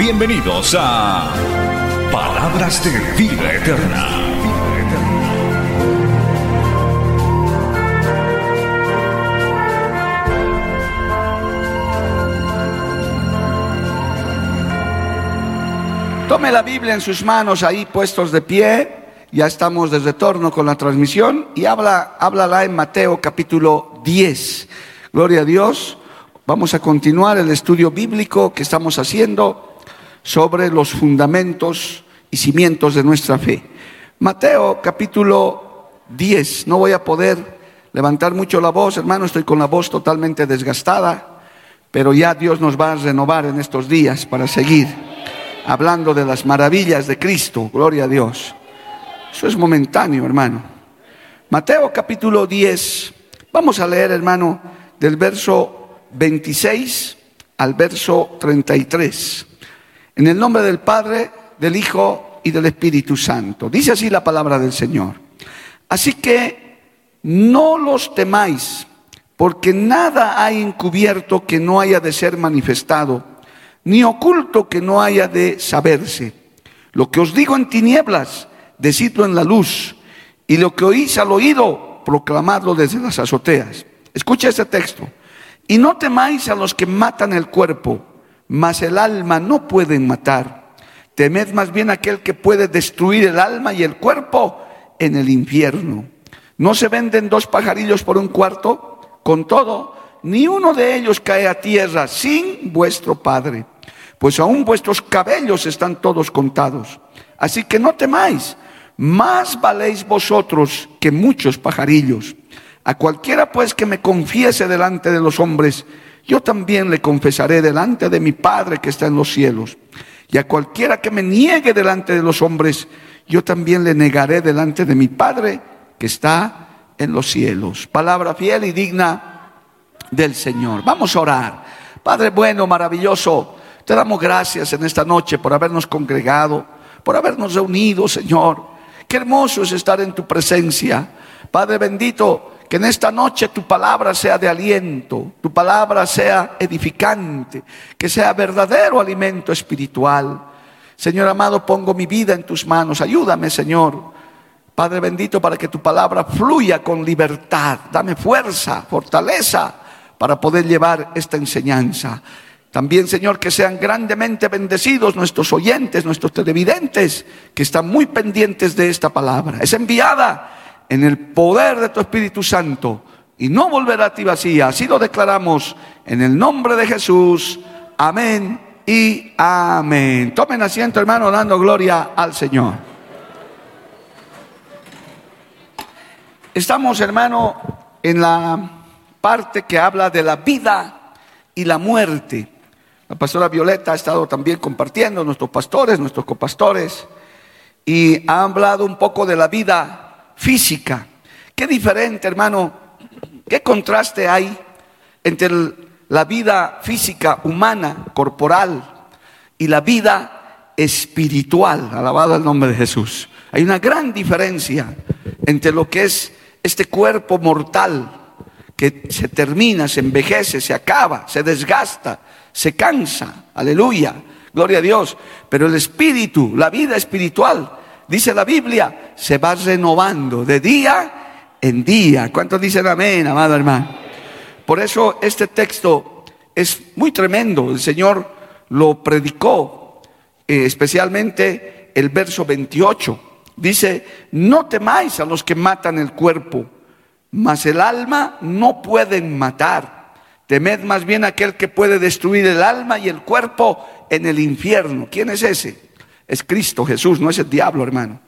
Bienvenidos a Palabras de Vida Eterna. Tome la Biblia en sus manos ahí puestos de pie. Ya estamos de retorno con la transmisión y habla, háblala en Mateo capítulo 10. Gloria a Dios. Vamos a continuar el estudio bíblico que estamos haciendo sobre los fundamentos y cimientos de nuestra fe. Mateo capítulo 10. No voy a poder levantar mucho la voz, hermano, estoy con la voz totalmente desgastada, pero ya Dios nos va a renovar en estos días para seguir hablando de las maravillas de Cristo, gloria a Dios. Eso es momentáneo, hermano. Mateo capítulo 10, vamos a leer, hermano, del verso 26 al verso 33. En el nombre del Padre, del Hijo y del Espíritu Santo. Dice así la palabra del Señor. Así que no los temáis, porque nada hay encubierto que no haya de ser manifestado ni oculto que no haya de saberse. Lo que os digo en tinieblas, decidlo en la luz, y lo que oís al oído, proclamadlo desde las azoteas. Escucha este texto. Y no temáis a los que matan el cuerpo, mas el alma no pueden matar. Temed más bien aquel que puede destruir el alma y el cuerpo en el infierno. ¿No se venden dos pajarillos por un cuarto? Con todo, ni uno de ellos cae a tierra sin vuestro Padre, pues aún vuestros cabellos están todos contados. Así que no temáis, más valéis vosotros que muchos pajarillos. A cualquiera pues que me confiese delante de los hombres, yo también le confesaré delante de mi Padre que está en los cielos. Y a cualquiera que me niegue delante de los hombres, yo también le negaré delante de mi Padre que está en los cielos. Palabra fiel y digna del Señor. Vamos a orar. Padre bueno, maravilloso, te damos gracias en esta noche por habernos congregado, por habernos reunido, Señor. Qué hermoso es estar en tu presencia. Padre bendito, que en esta noche tu palabra sea de aliento, tu palabra sea edificante, que sea verdadero alimento espiritual. Señor amado, pongo mi vida en tus manos. Ayúdame, Señor. Padre bendito, para que tu palabra fluya con libertad. Dame fuerza, fortaleza para poder llevar esta enseñanza. También, Señor, que sean grandemente bendecidos nuestros oyentes, nuestros televidentes, que están muy pendientes de esta palabra. Es enviada en el poder de tu Espíritu Santo y no volverá a ti vacía. Así lo declaramos en el nombre de Jesús. Amén y amén. Tomen asiento, hermano, dando gloria al Señor. Estamos, hermano, en la parte que habla de la vida y la muerte. La pastora Violeta ha estado también compartiendo, nuestros pastores, nuestros copastores, y ha hablado un poco de la vida física. Qué diferente, hermano, qué contraste hay entre la vida física humana, corporal, y la vida espiritual, alabado el nombre de Jesús. Hay una gran diferencia entre lo que es este cuerpo mortal que se termina, se envejece, se acaba, se desgasta, se cansa. Aleluya. Gloria a Dios. Pero el espíritu, la vida espiritual, dice la Biblia, se va renovando de día en día. ¿Cuántos dicen amén, amado hermano? Por eso este texto es muy tremendo. El Señor lo predicó, eh, especialmente el verso 28. Dice, no temáis a los que matan el cuerpo mas el alma no pueden matar. Temed más bien aquel que puede destruir el alma y el cuerpo en el infierno. ¿Quién es ese? Es Cristo Jesús, no es el diablo, hermano.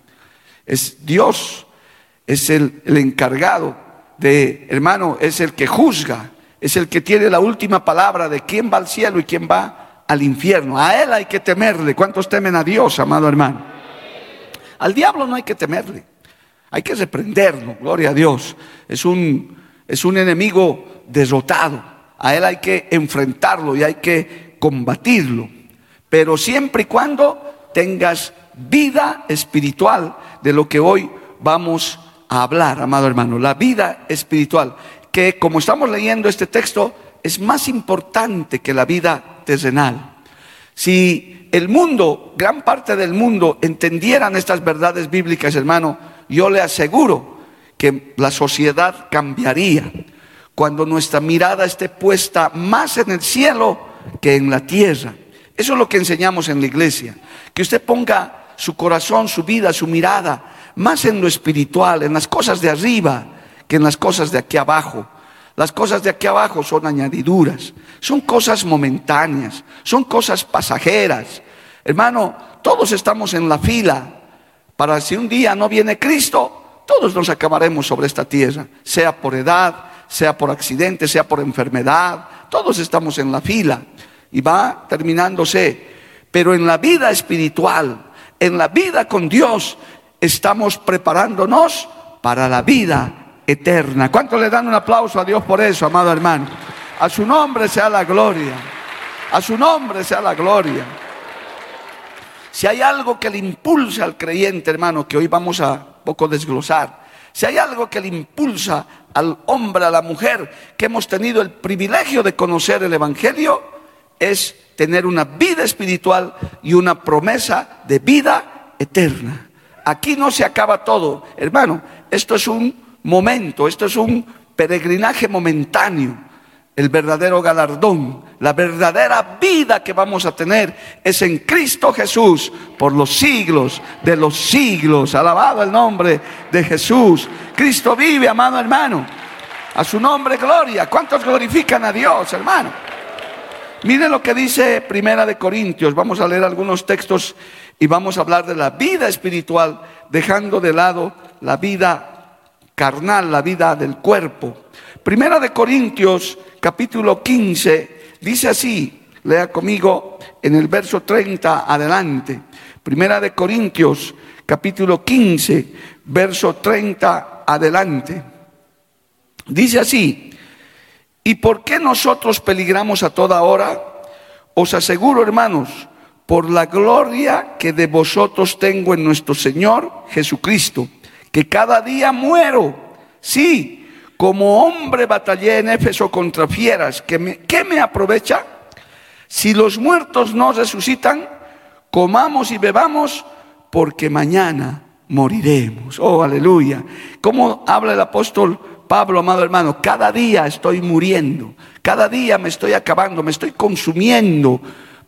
Es Dios, es el, el encargado de, hermano, es el que juzga, es el que tiene la última palabra de quién va al cielo y quién va al infierno. A Él hay que temerle. ¿Cuántos temen a Dios, amado hermano? Al diablo no hay que temerle. Hay que reprenderlo, gloria a Dios. Es un, es un enemigo derrotado. A Él hay que enfrentarlo y hay que combatirlo. Pero siempre y cuando tengas vida espiritual de lo que hoy vamos a hablar, amado hermano. La vida espiritual, que como estamos leyendo este texto, es más importante que la vida terrenal. Si el mundo, gran parte del mundo, entendieran estas verdades bíblicas, hermano, yo le aseguro que la sociedad cambiaría cuando nuestra mirada esté puesta más en el cielo que en la tierra. Eso es lo que enseñamos en la iglesia. Que usted ponga su corazón, su vida, su mirada más en lo espiritual, en las cosas de arriba, que en las cosas de aquí abajo. Las cosas de aquí abajo son añadiduras, son cosas momentáneas, son cosas pasajeras. Hermano, todos estamos en la fila para si un día no viene Cristo, todos nos acabaremos sobre esta tierra, sea por edad, sea por accidente, sea por enfermedad, todos estamos en la fila y va terminándose. Pero en la vida espiritual, en la vida con Dios, estamos preparándonos para la vida eterna. ¿Cuánto le dan un aplauso a Dios por eso, amado hermano? A su nombre sea la gloria. A su nombre sea la gloria. Si hay algo que le impulsa al creyente, hermano, que hoy vamos a poco desglosar, si hay algo que le impulsa al hombre, a la mujer, que hemos tenido el privilegio de conocer el Evangelio, es tener una vida espiritual y una promesa de vida eterna. Aquí no se acaba todo, hermano, esto es un momento, esto es un peregrinaje momentáneo. El verdadero galardón, la verdadera vida que vamos a tener es en Cristo Jesús por los siglos de los siglos. Alabado el nombre de Jesús. Cristo vive, amado hermano. A su nombre gloria. ¿Cuántos glorifican a Dios, hermano? Miren lo que dice Primera de Corintios. Vamos a leer algunos textos y vamos a hablar de la vida espiritual, dejando de lado la vida carnal, la vida del cuerpo. Primera de Corintios, capítulo 15, dice así, lea conmigo en el verso 30 adelante. Primera de Corintios, capítulo 15, verso 30 adelante. Dice así, ¿y por qué nosotros peligramos a toda hora? Os aseguro, hermanos, por la gloria que de vosotros tengo en nuestro Señor Jesucristo que cada día muero. Sí, como hombre batallé en Éfeso contra fieras. ¿Qué me, ¿Qué me aprovecha? Si los muertos no resucitan, comamos y bebamos, porque mañana moriremos. Oh, aleluya. ¿Cómo habla el apóstol Pablo, amado hermano? Cada día estoy muriendo, cada día me estoy acabando, me estoy consumiendo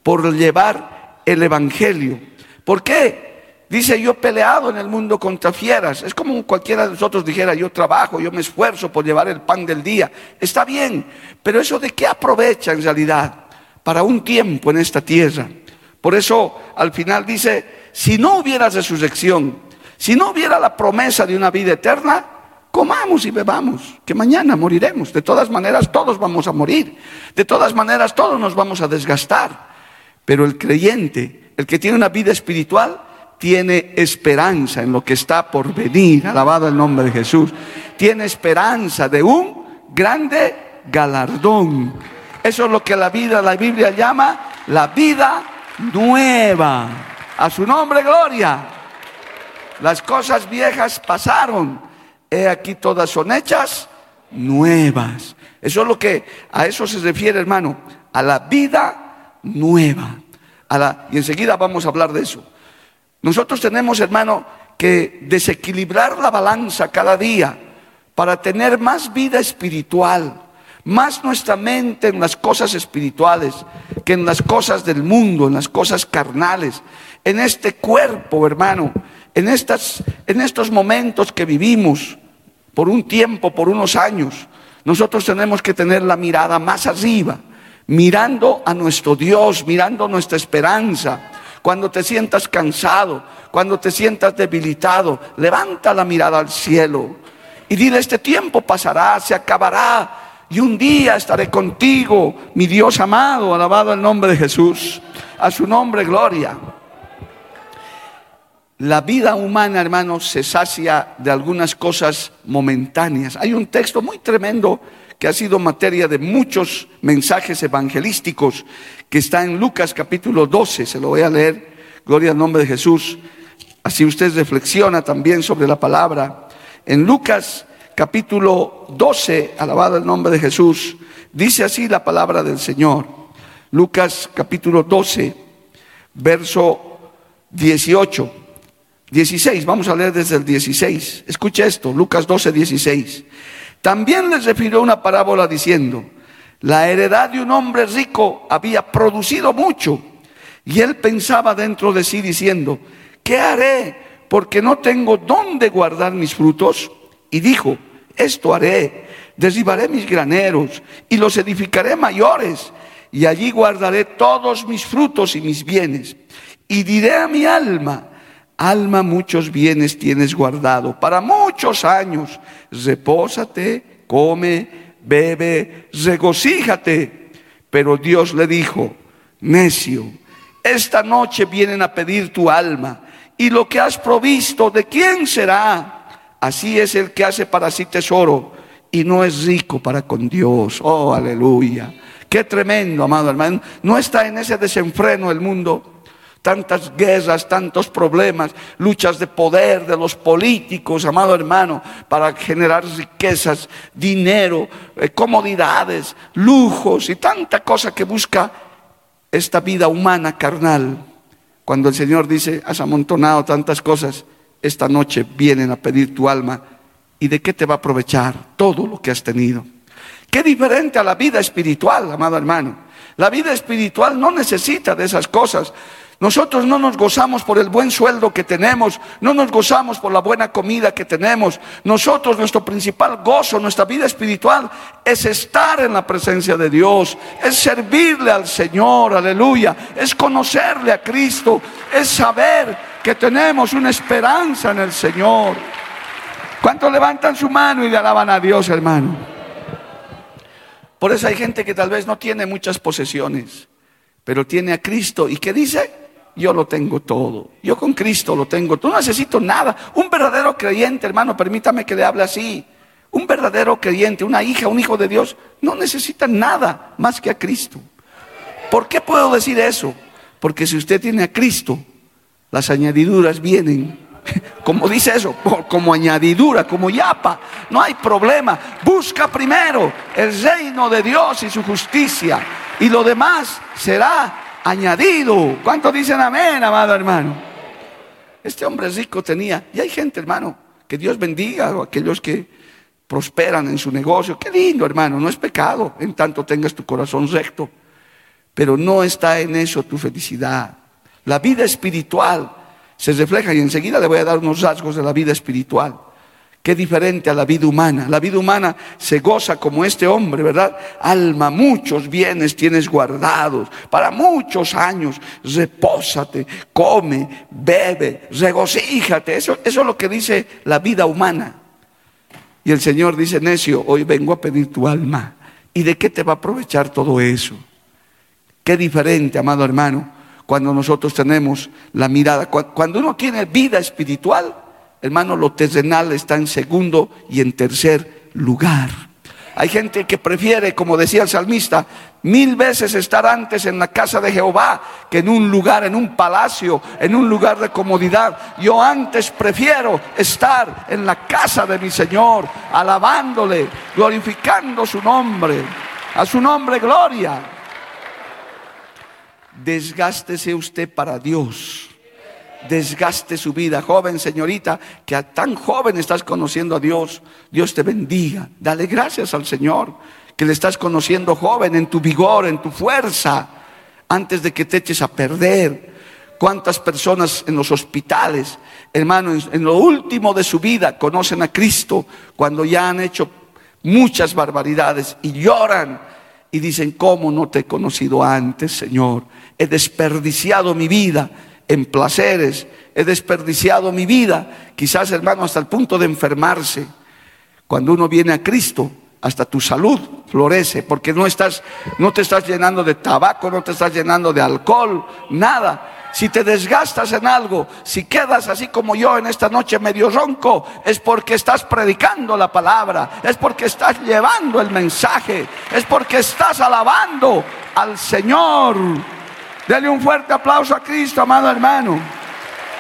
por llevar el Evangelio. ¿Por qué? Dice, yo he peleado en el mundo contra fieras. Es como cualquiera de nosotros dijera, yo trabajo, yo me esfuerzo por llevar el pan del día. Está bien, pero eso de qué aprovecha en realidad para un tiempo en esta tierra. Por eso al final dice, si no hubiera resurrección, si no hubiera la promesa de una vida eterna, comamos y bebamos, que mañana moriremos. De todas maneras, todos vamos a morir. De todas maneras, todos nos vamos a desgastar. Pero el creyente, el que tiene una vida espiritual, tiene esperanza en lo que está por venir, alabado el nombre de Jesús, tiene esperanza de un grande galardón. Eso es lo que la vida, la Biblia llama la vida nueva. A su nombre, gloria. Las cosas viejas pasaron. Aquí todas son hechas nuevas. Eso es lo que a eso se refiere, hermano, a la vida nueva. A la, y enseguida vamos a hablar de eso. Nosotros tenemos, hermano, que desequilibrar la balanza cada día para tener más vida espiritual, más nuestra mente en las cosas espirituales que en las cosas del mundo, en las cosas carnales, en este cuerpo, hermano, en, estas, en estos momentos que vivimos por un tiempo, por unos años. Nosotros tenemos que tener la mirada más arriba, mirando a nuestro Dios, mirando nuestra esperanza, cuando te sientas cansado, cuando te sientas debilitado, levanta la mirada al cielo y dile, este tiempo pasará, se acabará. y un día estaré contigo, mi Dios amado, alabado el nombre de Jesús, a su nombre gloria. La vida humana, hermanos, se sacia de algunas cosas momentáneas. Hay un texto muy tremendo que ha sido materia de muchos mensajes evangelísticos, que está en Lucas capítulo 12, se lo voy a leer, gloria al nombre de Jesús. Así usted reflexiona también sobre la palabra. En Lucas capítulo 12, alabado el nombre de Jesús, dice así la palabra del Señor. Lucas capítulo 12, verso 18. 16, vamos a leer desde el 16. Escucha esto, Lucas 12, 16. También les refirió una parábola diciendo, la heredad de un hombre rico había producido mucho y él pensaba dentro de sí diciendo, ¿qué haré? Porque no tengo dónde guardar mis frutos. Y dijo, esto haré, derribaré mis graneros y los edificaré mayores y allí guardaré todos mis frutos y mis bienes. Y diré a mi alma, alma muchos bienes tienes guardado para muchos años, repósate, come, bebe, regocíjate. Pero Dios le dijo, necio, esta noche vienen a pedir tu alma y lo que has provisto, ¿de quién será? Así es el que hace para sí tesoro y no es rico para con Dios. Oh, aleluya. Qué tremendo, amado hermano. No está en ese desenfreno el mundo. Tantas guerras, tantos problemas, luchas de poder de los políticos, amado hermano, para generar riquezas, dinero, eh, comodidades, lujos y tanta cosa que busca esta vida humana carnal. Cuando el Señor dice, has amontonado tantas cosas, esta noche vienen a pedir tu alma. ¿Y de qué te va a aprovechar todo lo que has tenido? Qué diferente a la vida espiritual, amado hermano. La vida espiritual no necesita de esas cosas. Nosotros no nos gozamos por el buen sueldo que tenemos, no nos gozamos por la buena comida que tenemos. Nosotros, nuestro principal gozo, nuestra vida espiritual es estar en la presencia de Dios, es servirle al Señor, aleluya, es conocerle a Cristo, es saber que tenemos una esperanza en el Señor. ¿Cuántos levantan su mano y le alaban a Dios, hermano? Por eso hay gente que tal vez no tiene muchas posesiones, pero tiene a Cristo y que dice, yo lo tengo todo. Yo con Cristo lo tengo todo. No necesito nada. Un verdadero creyente, hermano, permítame que le hable así. Un verdadero creyente, una hija, un hijo de Dios, no necesita nada más que a Cristo. ¿Por qué puedo decir eso? Porque si usted tiene a Cristo, las añadiduras vienen. Como dice eso, como añadidura, como yapa, no hay problema. Busca primero el reino de Dios y su justicia y lo demás será añadido. ¿Cuántos dicen amén, amado hermano? Este hombre rico tenía, y hay gente, hermano, que Dios bendiga a aquellos que prosperan en su negocio. Qué lindo, hermano, no es pecado en tanto tengas tu corazón recto. Pero no está en eso tu felicidad. La vida espiritual se refleja, y enseguida le voy a dar unos rasgos de la vida espiritual. Qué diferente a la vida humana. La vida humana se goza como este hombre, ¿verdad? Alma, muchos bienes tienes guardados para muchos años. Repósate, come, bebe, regocíjate. Eso, eso es lo que dice la vida humana. Y el Señor dice, necio, hoy vengo a pedir tu alma. ¿Y de qué te va a aprovechar todo eso? Qué diferente, amado hermano, cuando nosotros tenemos la mirada. Cuando uno tiene vida espiritual, Hermano, lo terrenal está en segundo y en tercer lugar. Hay gente que prefiere, como decía el salmista, mil veces estar antes en la casa de Jehová que en un lugar, en un palacio, en un lugar de comodidad. Yo antes prefiero estar en la casa de mi Señor, alabándole, glorificando su nombre. A su nombre, gloria. Desgástese usted para Dios desgaste su vida. Joven, señorita, que a tan joven estás conociendo a Dios, Dios te bendiga. Dale gracias al Señor, que le estás conociendo joven en tu vigor, en tu fuerza, antes de que te eches a perder. ¿Cuántas personas en los hospitales, hermanos, en lo último de su vida conocen a Cristo cuando ya han hecho muchas barbaridades y lloran y dicen, ¿cómo no te he conocido antes, Señor? He desperdiciado mi vida en placeres, he desperdiciado mi vida, quizás hermano hasta el punto de enfermarse. Cuando uno viene a Cristo, hasta tu salud florece, porque no estás, no te estás llenando de tabaco, no te estás llenando de alcohol, nada. Si te desgastas en algo, si quedas así como yo en esta noche medio ronco, es porque estás predicando la palabra, es porque estás llevando el mensaje, es porque estás alabando al Señor. Dele un fuerte aplauso a Cristo, amado hermano.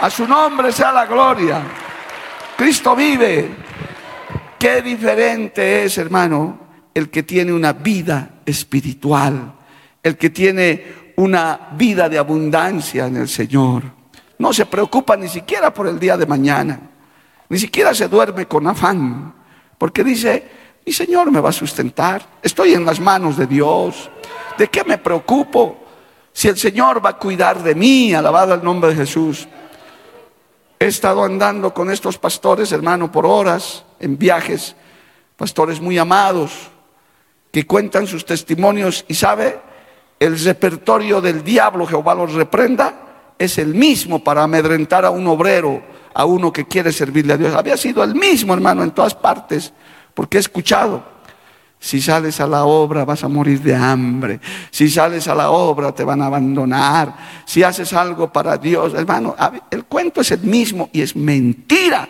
A su nombre sea la gloria. Cristo vive. Qué diferente es, hermano, el que tiene una vida espiritual, el que tiene una vida de abundancia en el Señor. No se preocupa ni siquiera por el día de mañana, ni siquiera se duerme con afán, porque dice, mi Señor me va a sustentar, estoy en las manos de Dios, ¿de qué me preocupo? Si el Señor va a cuidar de mí, alabado el nombre de Jesús. He estado andando con estos pastores, hermano, por horas, en viajes, pastores muy amados, que cuentan sus testimonios y sabe, el repertorio del diablo, Jehová los reprenda, es el mismo para amedrentar a un obrero, a uno que quiere servirle a Dios. Había sido el mismo, hermano, en todas partes, porque he escuchado si sales a la obra vas a morir de hambre. Si sales a la obra te van a abandonar. Si haces algo para Dios, hermano, el cuento es el mismo y es mentira.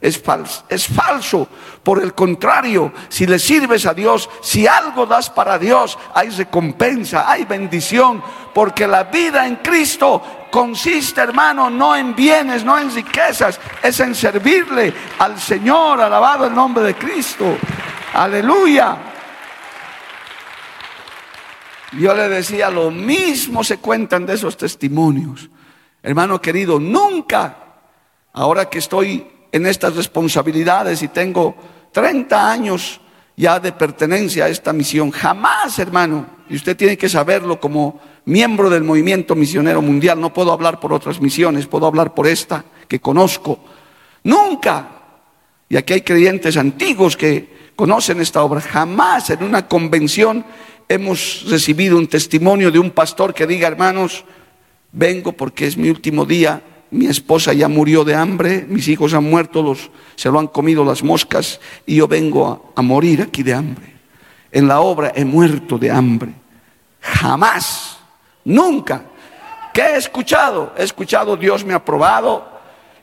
Es falso, es falso. Por el contrario, si le sirves a Dios, si algo das para Dios, hay recompensa, hay bendición, porque la vida en Cristo consiste, hermano, no en bienes, no en riquezas, es en servirle al Señor, alabado el nombre de Cristo. Aleluya. Yo le decía, lo mismo se cuentan de esos testimonios. Hermano querido, nunca, ahora que estoy en estas responsabilidades y tengo 30 años ya de pertenencia a esta misión, jamás, hermano, y usted tiene que saberlo como miembro del movimiento misionero mundial, no puedo hablar por otras misiones, puedo hablar por esta que conozco. Nunca, y aquí hay creyentes antiguos que conocen esta obra, jamás en una convención hemos recibido un testimonio de un pastor que diga, hermanos, vengo porque es mi último día, mi esposa ya murió de hambre, mis hijos han muerto, los, se lo han comido las moscas y yo vengo a, a morir aquí de hambre. En la obra he muerto de hambre. Jamás, nunca. ¿Qué he escuchado? He escuchado Dios me ha probado,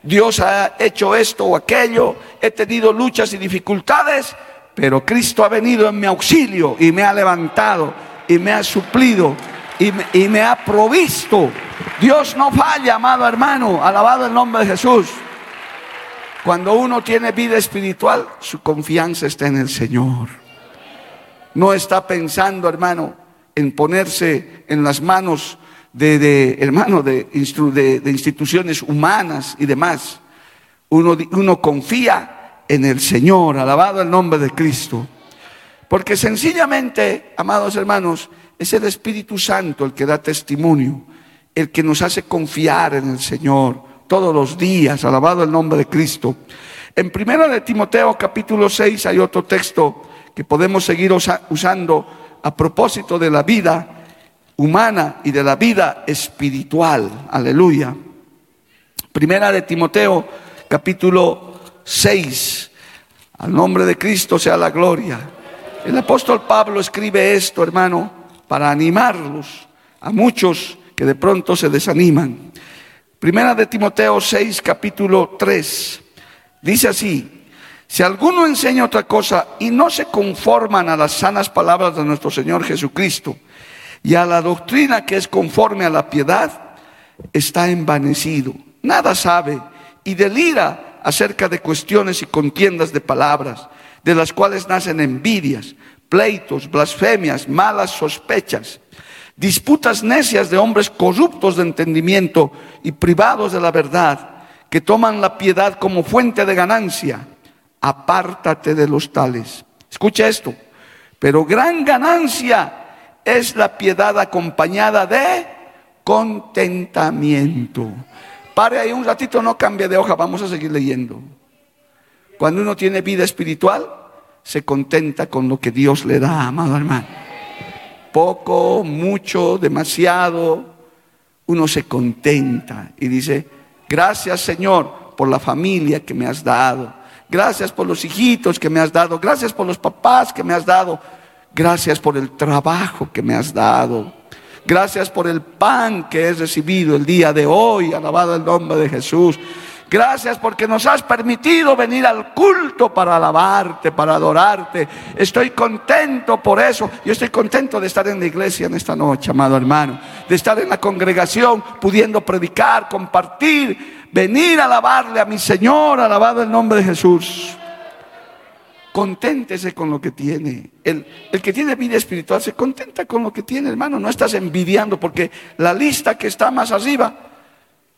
Dios ha hecho esto o aquello, he tenido luchas y dificultades, pero Cristo ha venido en mi auxilio y me ha levantado y me ha suplido y me, ha provisto. Dios no falla, amado hermano, alabado el nombre de Jesús. Cuando uno tiene vida espiritual, su confianza está en el Señor. No está pensando, hermano, en ponerse en las manos de, hermano, de, de, instituciones humanas y demás. Uno, uno confía en el Señor, alabado el nombre de Cristo. Porque sencillamente, amados hermanos, es el Espíritu Santo el que da testimonio, el que nos hace confiar en el Señor todos los días, alabado el nombre de Cristo. En primera de Timoteo capítulo 6 hay otro texto que podemos seguir usando a propósito de la vida humana y de la vida espiritual. Aleluya. Primera de Timoteo capítulo 6. Al nombre de Cristo sea la gloria. El apóstol Pablo escribe esto, hermano, para animarlos a muchos que de pronto se desaniman. Primera de Timoteo 6, capítulo 3. Dice así, si alguno enseña otra cosa y no se conforman a las sanas palabras de nuestro Señor Jesucristo y a la doctrina que es conforme a la piedad, está envanecido, nada sabe y delira acerca de cuestiones y contiendas de palabras, de las cuales nacen envidias, pleitos, blasfemias, malas sospechas, disputas necias de hombres corruptos de entendimiento y privados de la verdad, que toman la piedad como fuente de ganancia. Apártate de los tales. Escucha esto. Pero gran ganancia es la piedad acompañada de contentamiento. Pare ahí un ratito, no cambie de hoja, vamos a seguir leyendo. Cuando uno tiene vida espiritual, se contenta con lo que Dios le da, amado hermano. Poco, mucho, demasiado, uno se contenta y dice, gracias Señor por la familia que me has dado. Gracias por los hijitos que me has dado. Gracias por los papás que me has dado. Gracias por el trabajo que me has dado. Gracias por el pan que he recibido el día de hoy. Alabado el nombre de Jesús. Gracias porque nos has permitido venir al culto para alabarte, para adorarte. Estoy contento por eso. Yo estoy contento de estar en la iglesia en esta noche, amado hermano. De estar en la congregación, pudiendo predicar, compartir, venir a alabarle a mi Señor, alabado el nombre de Jesús. Conténtese con lo que tiene. El, el, que tiene vida espiritual se contenta con lo que tiene, hermano. No estás envidiando porque la lista que está más arriba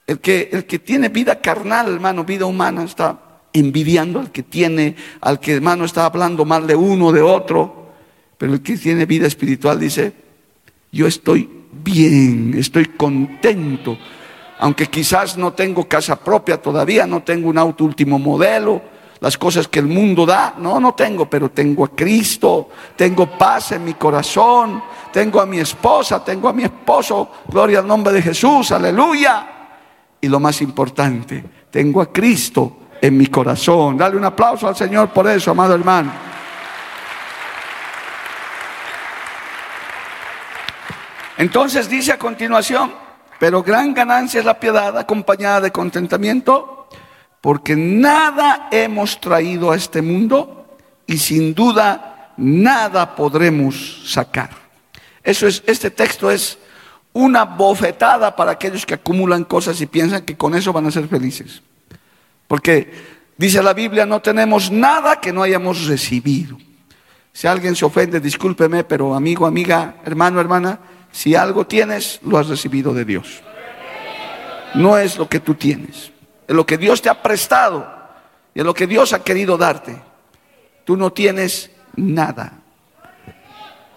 el que, el que tiene vida carnal, hermano, vida humana, está envidiando al que tiene, al que, hermano, está hablando mal de uno, de otro. Pero el que tiene vida espiritual dice, yo estoy bien, estoy contento. Aunque quizás no tengo casa propia todavía, no tengo un auto último modelo, las cosas que el mundo da, no, no tengo, pero tengo a Cristo, tengo paz en mi corazón, tengo a mi esposa, tengo a mi esposo, gloria al nombre de Jesús, aleluya. Y lo más importante, tengo a Cristo en mi corazón. Dale un aplauso al Señor por eso, amado hermano. Entonces dice a continuación, pero gran ganancia es la piedad acompañada de contentamiento, porque nada hemos traído a este mundo y sin duda nada podremos sacar. Eso es, este texto es una bofetada para aquellos que acumulan cosas y piensan que con eso van a ser felices. Porque dice la Biblia, no tenemos nada que no hayamos recibido. Si alguien se ofende, discúlpeme, pero amigo, amiga, hermano, hermana, si algo tienes, lo has recibido de Dios. No es lo que tú tienes, es lo que Dios te ha prestado y es lo que Dios ha querido darte. Tú no tienes nada.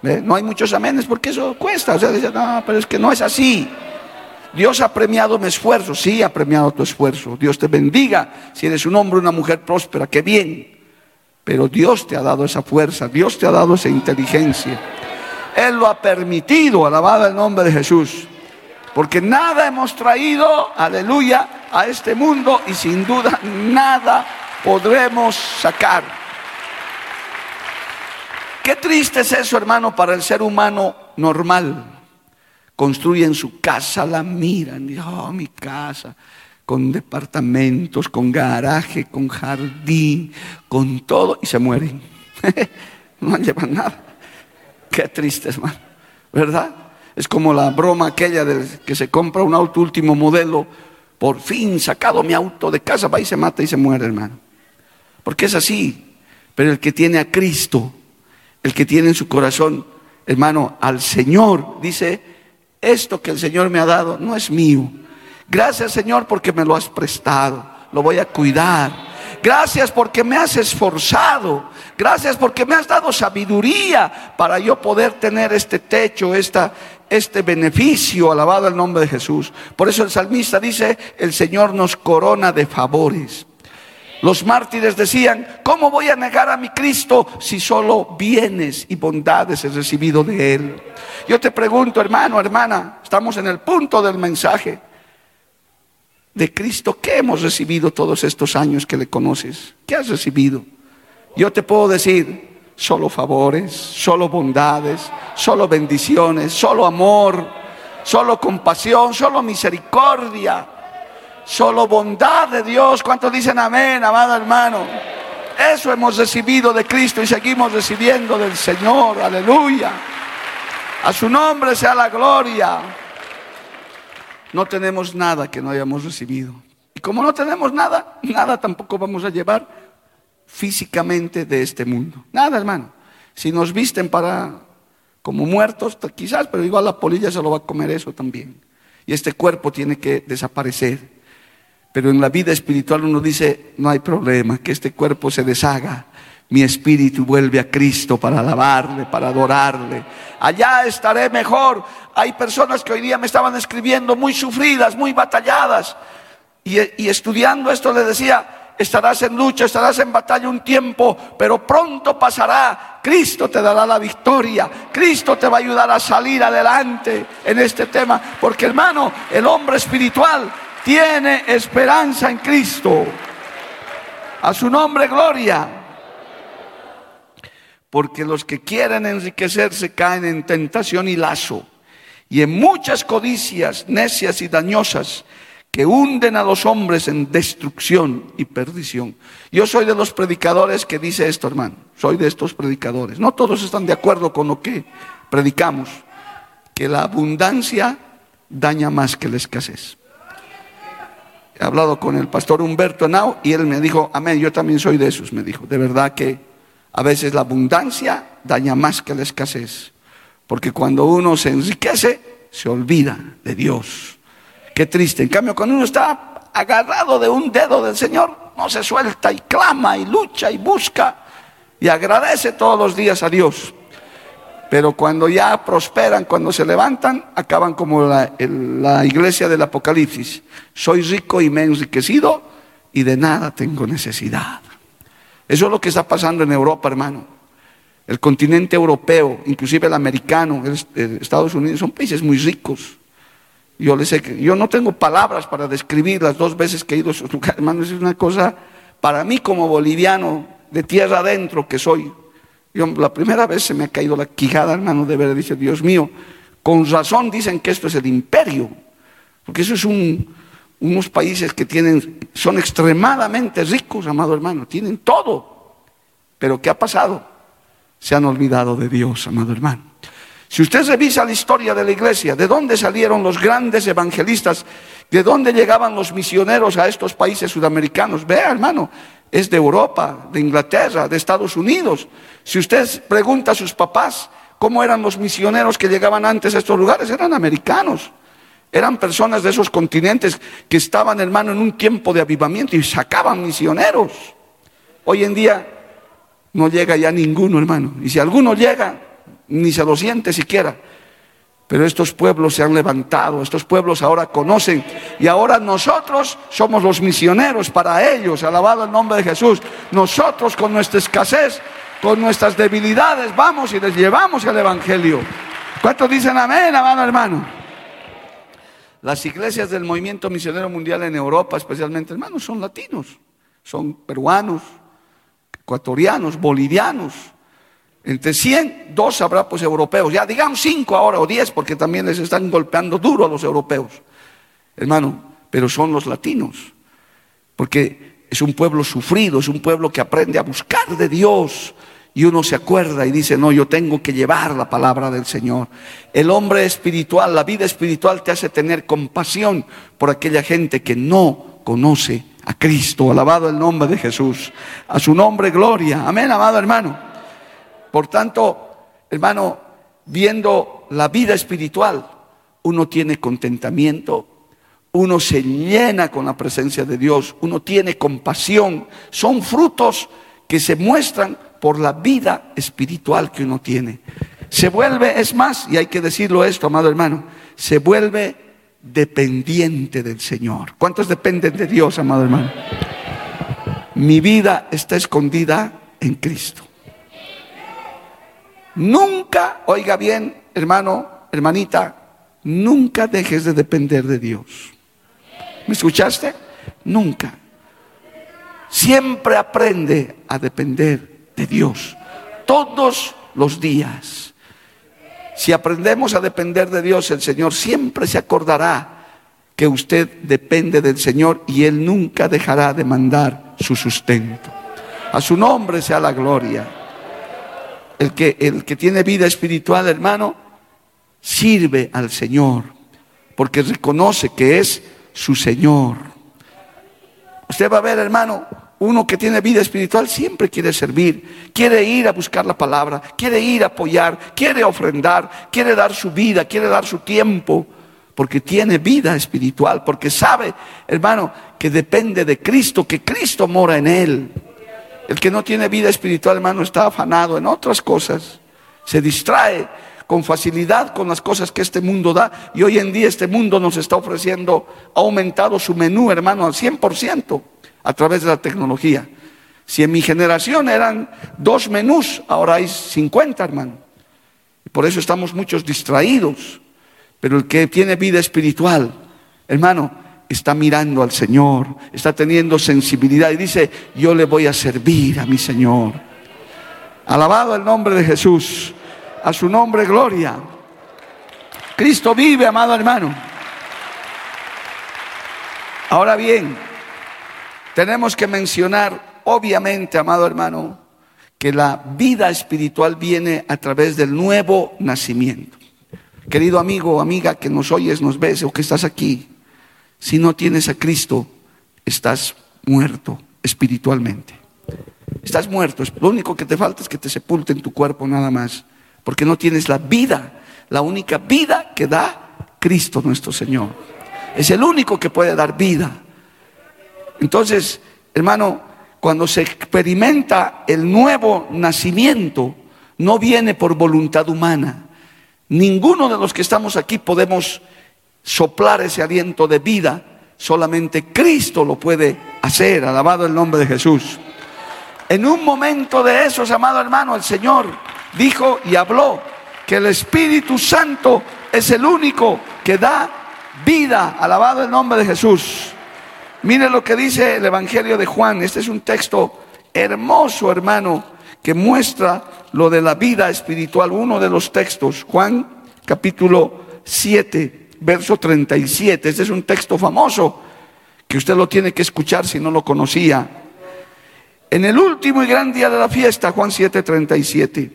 No hay muchos amenes porque eso cuesta. O sea, dice, no, pero es que no es así. Dios ha premiado mi esfuerzo, sí ha premiado tu esfuerzo. Dios te bendiga si eres un hombre o una mujer próspera, qué bien. Pero Dios te ha dado esa fuerza, Dios te ha dado esa inteligencia. Él lo ha permitido, alabado el nombre de Jesús. Porque nada hemos traído, aleluya, a este mundo y sin duda nada podremos sacar. Qué triste es eso, hermano, para el ser humano normal. Construyen su casa, la miran, y, oh, mi casa, con departamentos, con garaje, con jardín, con todo, y se mueren. no llevan nada. Qué triste, hermano, ¿verdad? Es como la broma aquella de que se compra un auto último modelo, por fin sacado mi auto de casa, va y se mata y se muere, hermano. Porque es así. Pero el que tiene a Cristo, el que tiene en su corazón, hermano, al Señor, dice, esto que el Señor me ha dado no es mío. Gracias Señor porque me lo has prestado, lo voy a cuidar. Gracias porque me has esforzado. Gracias porque me has dado sabiduría para yo poder tener este techo, esta, este beneficio. Alabado el nombre de Jesús. Por eso el salmista dice, el Señor nos corona de favores. Los mártires decían, ¿cómo voy a negar a mi Cristo si solo bienes y bondades he recibido de Él? Yo te pregunto, hermano, hermana, estamos en el punto del mensaje de Cristo. ¿Qué hemos recibido todos estos años que le conoces? ¿Qué has recibido? Yo te puedo decir, solo favores, solo bondades, solo bendiciones, solo amor, solo compasión, solo misericordia Solo bondad de Dios. ¿Cuántos dicen amén, amado hermano? Eso hemos recibido de Cristo y seguimos recibiendo del Señor. Aleluya. A su nombre sea la gloria. No tenemos nada que no hayamos recibido. Y como no tenemos nada, nada tampoco vamos a llevar físicamente de este mundo. Nada, hermano. Si nos visten para como muertos, quizás, pero igual la polilla se lo va a comer eso también. Y este cuerpo tiene que desaparecer. Pero en la vida espiritual uno dice, no hay problema, que este cuerpo se deshaga. Mi espíritu vuelve a Cristo para alabarle, para adorarle. Allá estaré mejor. Hay personas que hoy día me estaban escribiendo muy sufridas, muy batalladas. Y, estudiando esto le decía, estarás en lucha, estarás en batalla un tiempo, pero pronto pasará. Cristo te dará la victoria. Cristo te va a ayudar a salir adelante en este tema. Porque hermano, el hombre espiritual tiene esperanza en Cristo. A su nombre, gloria. Porque los que quieren enriquecerse caen en tentación y lazo y en muchas codicias necias y dañosas que hunden a los hombres en destrucción y perdición. Yo soy de los predicadores que dice esto, hermano. Soy de estos predicadores. No todos están de acuerdo con lo que predicamos, que la abundancia daña más que la escasez. He hablado con el pastor Humberto Nau y él me dijo, amén, yo también soy de esos, me dijo. De verdad que a veces la abundancia daña más que la escasez. Porque cuando uno se enriquece, se olvida de Dios. Qué triste. En cambio, cuando uno está agarrado de un dedo del Señor, no se suelta y clama y lucha y busca y agradece todos los días a Dios. Pero cuando ya prosperan, cuando se levantan, acaban como la, iglesia del Apocalipsis. Soy rico y me he enriquecido y de nada tengo necesidad. Eso es lo que está pasando en Europa, hermano el continente europeo, inclusive el americano, Estados Unidos, son países muy ricos. Yo, les yo no tengo palabras para describir las dos veces que he ido a esos lugares, hermano, es una cosa, para mí como boliviano, de tierra adentro que soy, yo, la primera vez se me ha caído la quijada, hermano, de ver, dice, Dios mío, con razón dicen que esto es el imperio, porque eso es unos países que tienen, son extremadamente ricos, amado hermano, tienen todo, pero ¿qué ha pasado? se han olvidado de Dios, amado hermano. Si usted revisa la historia de la iglesia, de dónde salieron los grandes evangelistas, de dónde llegaban los misioneros a estos países sudamericanos, vea hermano, es de Europa, de Inglaterra, de Estados Unidos. Si usted pregunta a sus papás cómo eran los misioneros que llegaban antes a estos lugares, eran americanos. Eran personas de esos continentes que estaban, hermano, en un tiempo de avivamiento y sacaban misioneros. Hoy en día no llega ya ninguno, hermano. Y si alguno llega, ni se lo siente siquiera. Pero estos pueblos se han levantado, estos pueblos ahora conocen y ahora nosotros somos los misioneros para ellos, alabado el nombre de Jesús. Nosotros con nuestra escasez, con nuestras debilidades, vamos y les llevamos el Evangelio. ¿Cuántos dicen amén, amado hermano? Las iglesias del movimiento misionero mundial en Europa, especialmente, hermanos, son latinos, son peruanos, ecuatorianos, bolivianos. Entre 100, dos habrá pues europeos. Ya digamos 5 ahora o 10 porque también les están golpeando duro a los europeos. Hermano, pero son los latinos. Porque es un pueblo sufrido, es un pueblo que aprende a buscar de Dios. Y uno se acuerda y dice, no, yo tengo que llevar la palabra del Señor. El hombre espiritual, la vida espiritual te hace tener compasión por aquella gente que no conoce a Cristo. Alabado el nombre de Jesús. A su nombre, gloria. Amén, amado hermano. Por tanto, hermano, viendo la vida espiritual, uno tiene contentamiento, uno se llena con la presencia de Dios, uno tiene compasión. Son frutos que se muestran por la vida espiritual que uno tiene. Se vuelve, es más, y hay que decirlo esto, amado hermano, se vuelve dependiente del Señor. ¿Cuántos dependen de Dios, amado hermano? Mi vida está escondida en Cristo. Nunca, oiga bien, hermano, hermanita, nunca dejes de depender de Dios. ¿Me escuchaste? Nunca. Siempre aprende a depender de Dios. Todos los días. Si aprendemos a depender de Dios, el Señor siempre se acordará que usted depende del Señor y Él nunca dejará de mandar su sustento. A su nombre sea la gloria. El que, el que tiene vida espiritual, hermano, sirve al Señor porque reconoce que es su Señor. Usted va a ver, hermano, uno que tiene vida espiritual siempre quiere servir, quiere ir a buscar la palabra, quiere ir a apoyar, quiere ofrendar, quiere dar su vida, quiere dar su tiempo, porque tiene vida espiritual, porque sabe, hermano, que depende de Cristo, que Cristo mora en él. El que no tiene vida espiritual, hermano, está afanado en otras cosas, se distrae con facilidad con las cosas que este mundo da. Y hoy en día este mundo nos está ofreciendo, ha aumentado su menú, hermano, al 100% a través de la tecnología. Si en mi generación eran dos menús, ahora hay 50, hermano. Y por eso estamos muchos distraídos. Pero el que tiene vida espiritual, hermano, está mirando al Señor, está teniendo sensibilidad y dice, yo le voy a servir a mi Señor. Alabado el nombre de Jesús, a su nombre gloria. Cristo vive, amado hermano. Ahora bien, tenemos que mencionar, obviamente, amado hermano, que la vida espiritual viene a través del nuevo nacimiento. Querido amigo o amiga que nos oyes, nos ves o que estás aquí, si no tienes a Cristo, estás muerto espiritualmente. Estás muerto. Lo único que te falta es que te sepulte en tu cuerpo nada más. Porque no tienes la vida, la única vida que da Cristo nuestro Señor. Es el único que puede dar vida. Entonces, hermano, cuando se experimenta el nuevo nacimiento, no viene por voluntad humana. Ninguno de los que estamos aquí podemos soplar ese aliento de vida, solamente Cristo lo puede hacer, alabado el nombre de Jesús. En un momento de esos, amado hermano, el Señor dijo y habló que el Espíritu Santo es el único que da vida, alabado el nombre de Jesús. Mire lo que dice el Evangelio de Juan, este es un texto hermoso, hermano, que muestra lo de la vida espiritual, uno de los textos, Juan capítulo 7, verso 37. Este es un texto famoso que usted lo tiene que escuchar si no lo conocía. En el último y gran día de la fiesta, Juan 7, 37.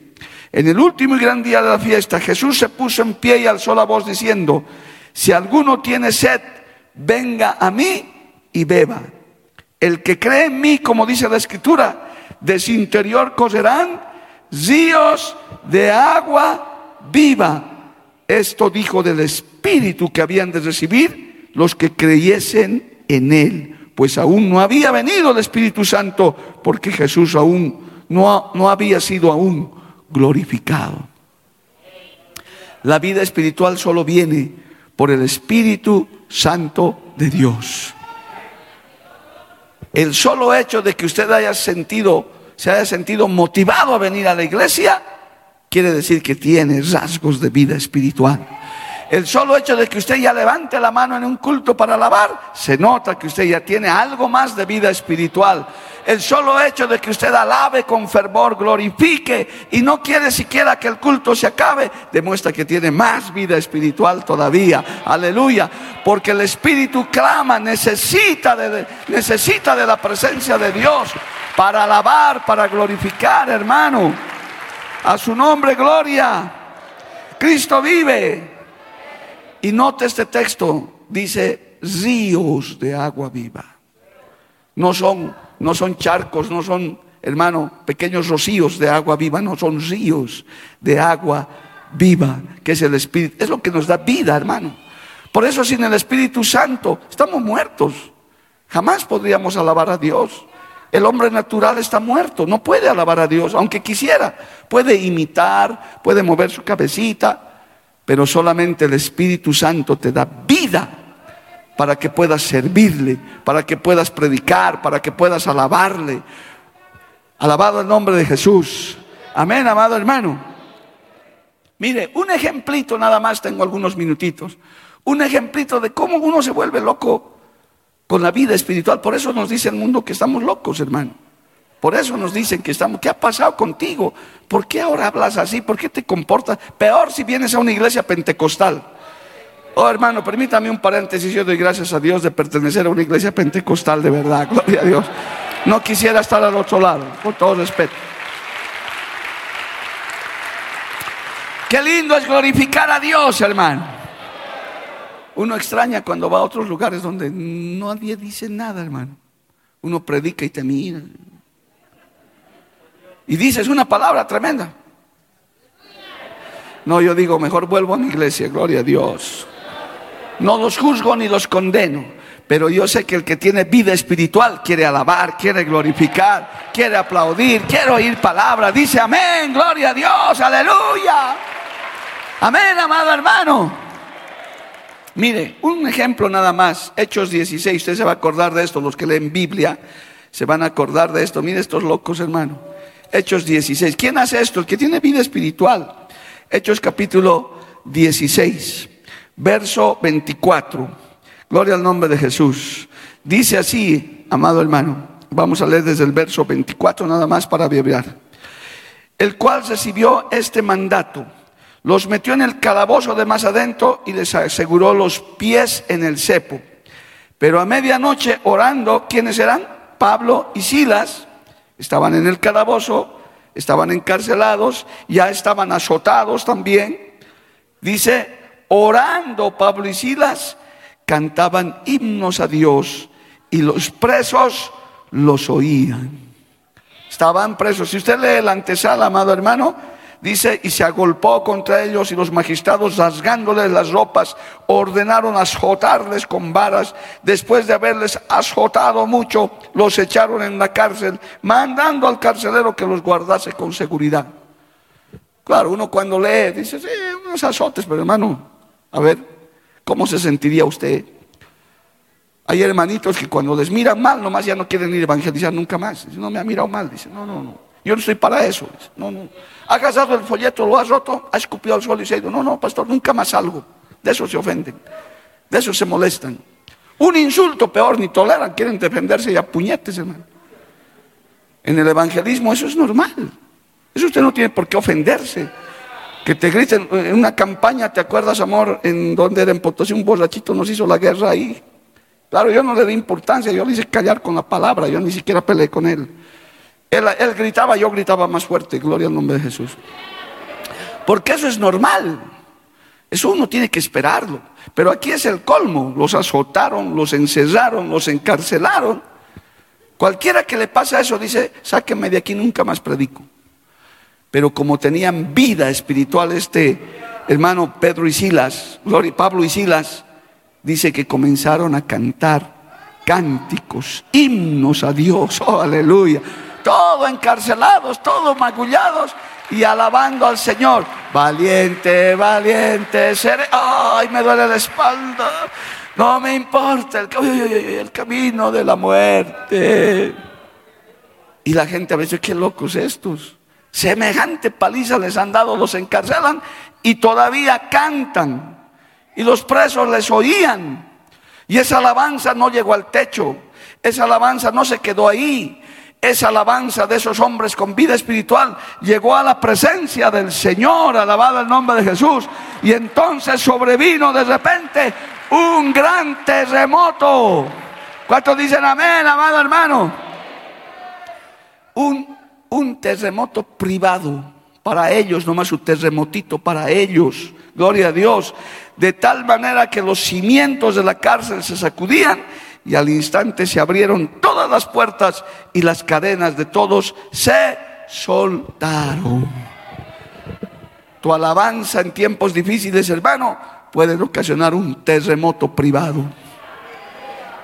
En el último y gran día de la fiesta, Jesús se puso en pie y alzó la voz diciendo, si alguno tiene sed, venga a mí y beba. El que cree en mí, como dice la escritura, de su interior correrán ríos de agua viva. Esto dijo del Espíritu que habían de recibir los que creyesen en Él, pues aún no había venido el Espíritu Santo, porque Jesús aún no, no había sido aún glorificado. La vida espiritual solo viene por el Espíritu Santo de Dios. El solo hecho de que usted haya sentido, se haya sentido motivado a venir a la iglesia, quiere decir que tiene rasgos de vida espiritual. El solo hecho de que usted ya levante la mano en un culto para alabar, se nota que usted ya tiene algo más de vida espiritual. El solo hecho de que usted alabe con fervor, glorifique y no quiere siquiera que el culto se acabe, demuestra que tiene más vida espiritual todavía. Aleluya. Porque el Espíritu clama, necesita de, necesita de la presencia de Dios para alabar, para glorificar, hermano. A su nombre, gloria. Cristo vive. Y note este texto, dice ríos de agua viva. No son, no son charcos, no son, hermano, pequeños rocíos de agua viva, no son ríos de agua viva, que es el Espíritu. Es lo que nos da vida, hermano. Por eso sin el Espíritu Santo estamos muertos. Jamás podríamos alabar a Dios. El hombre natural está muerto, no puede alabar a Dios, aunque quisiera. Puede imitar, puede mover su cabecita, pero solamente el Espíritu Santo te da vida para que puedas servirle, para que puedas predicar, para que puedas alabarle. Alabado el nombre de Jesús. Amén, amado hermano. Mire, un ejemplito nada más, tengo algunos minutitos. Un ejemplito de cómo uno se vuelve loco con la vida espiritual. Por eso nos dice el mundo que estamos locos, hermano. Por eso nos dicen que estamos, ¿qué ha pasado contigo? ¿Por qué ahora hablas así? ¿Por qué te comportas? Peor si vienes a una iglesia pentecostal. Oh hermano, permítame un paréntesis, yo doy gracias a Dios de pertenecer a una iglesia pentecostal de verdad, gloria a Dios. No quisiera estar al otro lado, con todo respeto. Qué lindo es glorificar a Dios, hermano. Uno extraña cuando va a otros lugares donde nadie dice nada, hermano. Uno predica y te mira. Y dices una palabra tremenda. No, yo digo, mejor vuelvo a mi iglesia, gloria a Dios. No los juzgo ni los condeno, pero yo sé que el que tiene vida espiritual quiere alabar, quiere glorificar, quiere aplaudir, quiere oír palabras. Dice amén, gloria a Dios, aleluya. Amén, amado hermano. Mire, un ejemplo nada más, Hechos 16, usted se va a acordar de esto, los que leen Biblia se van a acordar de esto. Mire estos locos, hermano. Hechos 16. ¿Quién hace esto? El que tiene vida espiritual. Hechos capítulo 16, verso 24. Gloria al nombre de Jesús. Dice así, amado hermano, vamos a leer desde el verso 24 nada más para abreviar. El cual recibió este mandato, los metió en el calabozo de más adentro y les aseguró los pies en el cepo. Pero a medianoche orando, ¿quiénes eran? Pablo y Silas estaban en el calabozo, estaban encarcelados, ya estaban azotados también. Dice, orando Pablo y Silas cantaban himnos a Dios y los presos los oían. Estaban presos. Si usted lee la antesala, amado hermano, dice, y se agolpó contra ellos y los magistrados, rasgándoles las ropas, ordenaron azotarles con varas. Después de haberles azotado mucho, los echaron en la cárcel, mandando al carcelero que los guardase con seguridad. Claro, uno cuando lee dice, sí, unos azotes, pero hermano, a ver, ¿Cómo se sentiría usted? Hay hermanitos que cuando les miran mal, nomás ya no quieren ir a evangelizar nunca más. Dice, no me ha mirado mal. Dice, no, no, no. Yo no estoy para eso. no, no. Ha gastado el folleto, lo ha roto, ha escupido al suelo y se ha ido. No, no, pastor, nunca más salgo. De eso se ofenden. De eso se molestan. Un insulto peor, ni toleran, quieren defenderse y a puñetes, hermano. En el evangelismo eso es normal. Eso usted no tiene por qué ofenderse. Que te griten en una campaña, ¿te acuerdas, amor? En donde era en Potosí un borrachito nos hizo la guerra ahí. Claro, yo no le di importancia, yo le hice callar con la palabra, yo ni siquiera peleé con él. Él, gritaba, yo gritaba más fuerte, gloria al nombre de Jesús. Porque eso es normal. Eso uno tiene que esperarlo. Pero aquí es el colmo. Los azotaron, los encerraron, los encarcelaron. Cualquiera que le pasa eso dice, sáqueme de aquí, nunca más predico. Pero como tenían vida espiritual este hermano Pedro y Silas, Pablo y Silas, dice que comenzaron a cantar cánticos, himnos a Dios, oh aleluya, todos encarcelados, todos magullados y alabando al Señor. Valiente, valiente, seré. Ay, me duele la espalda. No me importa el, el camino de la muerte. Y la gente a veces, qué locos estos. Semejante paliza les han dado, los encarcelan y todavía cantan. Y los presos les oían. Y esa alabanza no llegó al techo. Esa alabanza no se quedó ahí. Esa alabanza de esos hombres con vida espiritual llegó a la presencia del Señor, alabado el nombre de Jesús. Y entonces sobrevino de repente un gran terremoto. ¿Cuántos dicen amén, amado hermano? Un un terremoto privado para ellos, nomás un terremotito para ellos, gloria a Dios, de tal manera que los cimientos de la cárcel se sacudían y al instante se abrieron todas las puertas y las cadenas de todos se soltaron. Tu alabanza en tiempos difíciles, hermano, puede ocasionar un terremoto privado.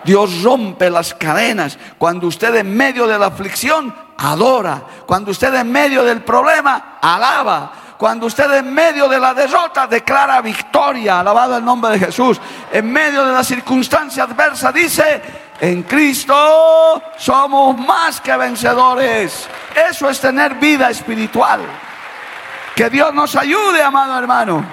Dios rompe las cadenas cuando usted en medio de la aflicción adora. Cuando usted en medio del problema, alaba. Cuando usted en medio de la derrota declara victoria, alabado el nombre de Jesús. En medio de la circunstancia adversa dice, en Cristo somos más que vencedores. Eso es tener vida espiritual. Que Dios nos ayude, amado hermano.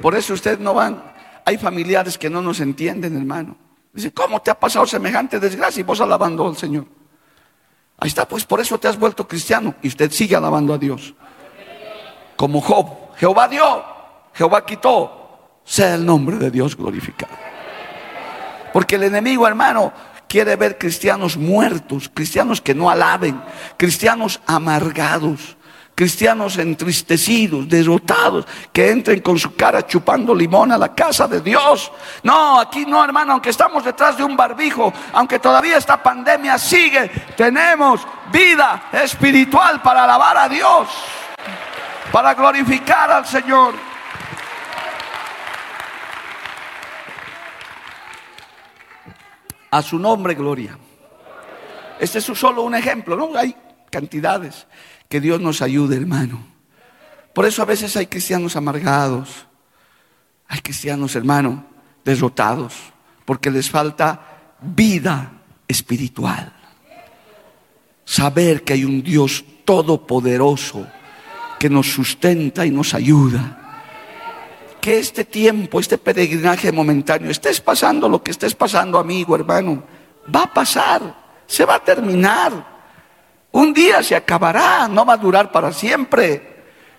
Por eso usted no van. Hay familiares que no nos entienden, hermano. Dice, ¿cómo te ha pasado semejante desgracia y vos alabando al Señor? Ahí está, pues por eso te has vuelto cristiano y usted sigue alabando a Dios. Como Job, Jehová dio, Jehová quitó, sea el nombre de Dios glorificado. Porque el enemigo, hermano, quiere ver cristianos muertos, cristianos que no alaben, cristianos amargados, cristianos entristecidos, derrotados, que entren con su cara chupando limón a la casa de Dios. No, aquí no, hermano, aunque estamos detrás de un barbijo, aunque todavía esta pandemia sigue, tenemos vida espiritual para alabar a Dios, para glorificar al Señor. A su nombre, gloria. Este es solo un ejemplo, ¿no? Hay cantidades. Que Dios nos ayude, hermano. Por eso a veces hay cristianos amargados, hay cristianos, hermano, derrotados, porque les falta vida espiritual. Saber que hay un Dios todopoderoso que nos sustenta y nos ayuda que este tiempo, este peregrinaje momentáneo, estés pasando lo que estés pasando, amigo, hermano, va a pasar, se va a terminar. Un día se acabará, no va a durar para siempre.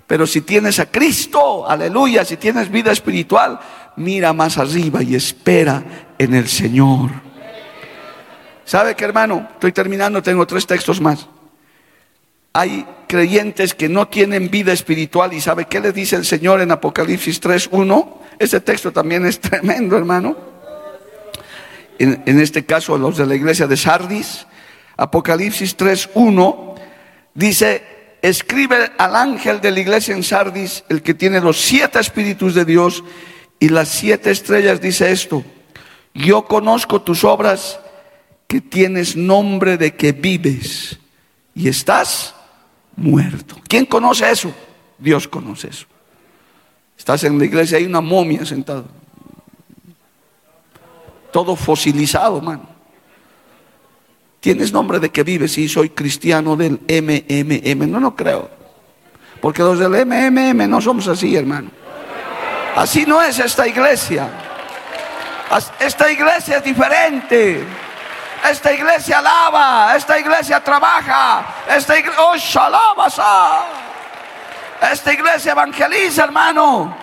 Pero si tienes a Cristo, aleluya, si tienes vida espiritual, mira más arriba y espera en el Señor. ¿Sabe qué, hermano? Estoy terminando, tengo tres textos más. Hay creyentes que no tienen vida espiritual y ¿sabe qué le dice el Señor en Apocalipsis 3.1? Ese texto también es tremendo, hermano. En, en este caso, los de la iglesia de Sardis, Apocalipsis 3.1 dice, escribe al ángel de la iglesia en Sardis, el que tiene los siete espíritus de Dios y las siete estrellas, dice esto, yo conozco tus obras que tienes nombre de que vives y estás muerto. ¿Quién conoce eso? Dios conoce eso. Estás en la iglesia, hay una momia sentada. Todo fosilizado, mano. ¿Tienes nombre de que vives? Sí, soy cristiano del MMM. No, no creo. Porque los del MMM no somos así, hermano. Así no es esta iglesia. Esta iglesia es diferente. Esta iglesia alaba, esta iglesia trabaja, esta iglesia, oh, esta iglesia evangeliza, hermano.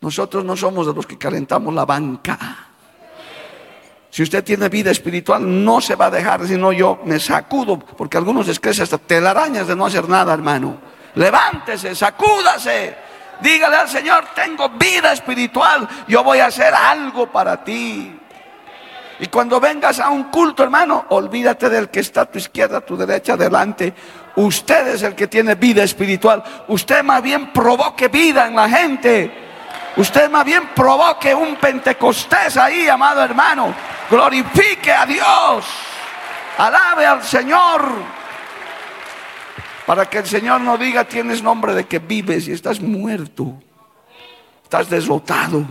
Nosotros no somos de los que calentamos la banca. Si usted tiene vida espiritual, no se va a dejar, sino yo me sacudo, porque algunos les crece hasta telarañas de no hacer nada, hermano. Levántese, sacúdase, dígale al Señor, tengo vida espiritual, yo voy a hacer algo para ti. Y cuando vengas a un culto, hermano, olvídate del que está a tu izquierda, a tu derecha, adelante. Usted es el que tiene vida espiritual. Usted más bien provoque vida en la gente. Usted más bien provoque un Pentecostés ahí, amado hermano. Glorifique a Dios. Alabe al Señor. Para que el Señor no diga tienes nombre de que vives y estás muerto. Estás deslotado.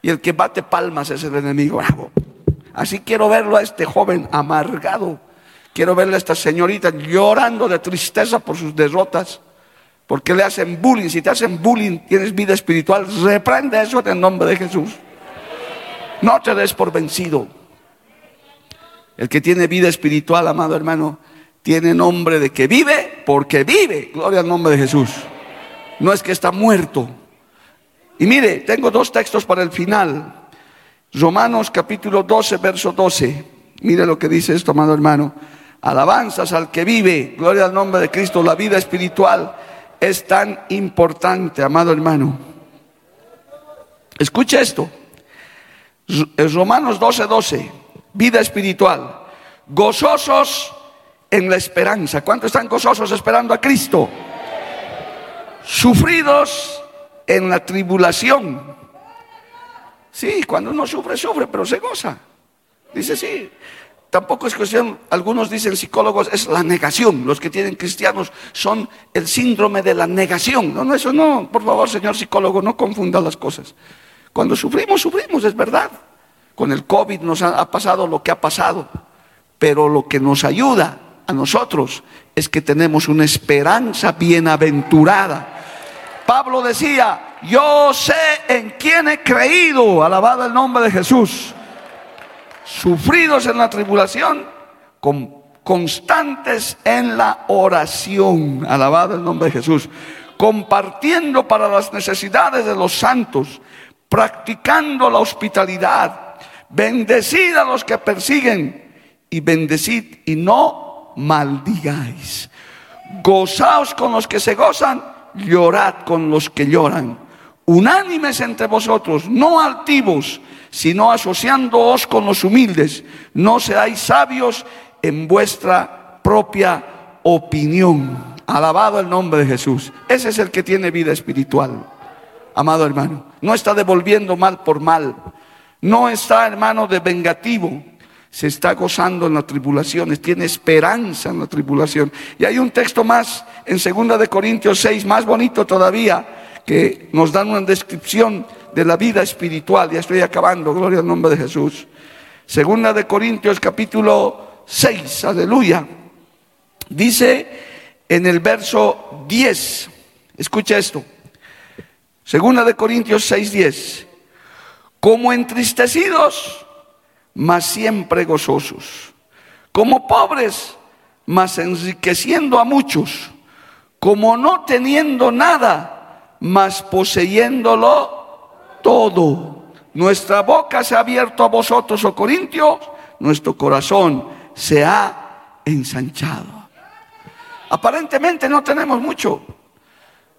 Y el que bate palmas es el enemigo. Así quiero verlo a este joven amargado. Quiero verle a esta señorita llorando de tristeza por sus derrotas. Porque le hacen bullying. Si te hacen bullying, tienes vida espiritual. Reprende eso en el nombre de Jesús. No te des por vencido. El que tiene vida espiritual, amado hermano, tiene nombre de que vive porque vive. Gloria al nombre de Jesús. No es que está muerto. Y mire, tengo dos textos para el final. Romanos capítulo 12, verso 12. Mire lo que dice esto, amado hermano. Alabanzas al que vive. Gloria al nombre de Cristo. La vida espiritual es tan importante, amado hermano. Escucha esto. Romanos 12, 12 vida espiritual. Gozosos en la esperanza. ¿Cuántos están gozosos esperando a Cristo? Sufridos en la tribulación. Sí, cuando uno sufre, sufre, pero se goza. Dice sí. Tampoco es cuestión, algunos dicen psicólogos, es la negación. Los que tienen cristianos son el síndrome de la negación. No, no, eso no. Por favor, señor psicólogo, no confunda las cosas. Cuando sufrimos, sufrimos, es verdad. Con el COVID nos ha, pasado lo que ha pasado, pero lo que nos ayuda a nosotros es que tenemos una esperanza bienaventurada. Pablo decía, yo sé en quién he creído, alabado el nombre de Jesús, sufridos en la tribulación, constantes en la oración, alabado el nombre de Jesús, compartiendo para las necesidades de los santos, practicando la hospitalidad Bendecid a los que persiguen y bendecid y no maldigáis. Gozaos con los que se gozan, llorad con los que lloran. Unánimes entre vosotros, no altivos, sino asociándoos con los humildes. No seáis sabios en vuestra propia opinión. Alabado el nombre de Jesús. Ese es el que tiene vida espiritual. Amado hermano, no está devolviendo mal por mal no está, hermano, de vengativo. Se está gozando en las tribulaciones, tiene esperanza en la tribulación. Y hay un texto más en 2 de Corintios 6, más bonito todavía, que nos dan una descripción de la vida espiritual. Ya estoy acabando, gloria al nombre de Jesús. Segunda de Corintios capítulo 6, aleluya. Dice en el verso 10, escucha esto, Segunda de Corintios 6:10. Como entristecidos, mas siempre gozosos. Como pobres, mas enriqueciendo a muchos. Como no teniendo nada, mas poseyéndolo todo. Nuestra boca se ha abierto a vosotros, oh Corintios, nuestro corazón se ha ensanchado. Aparentemente no tenemos mucho.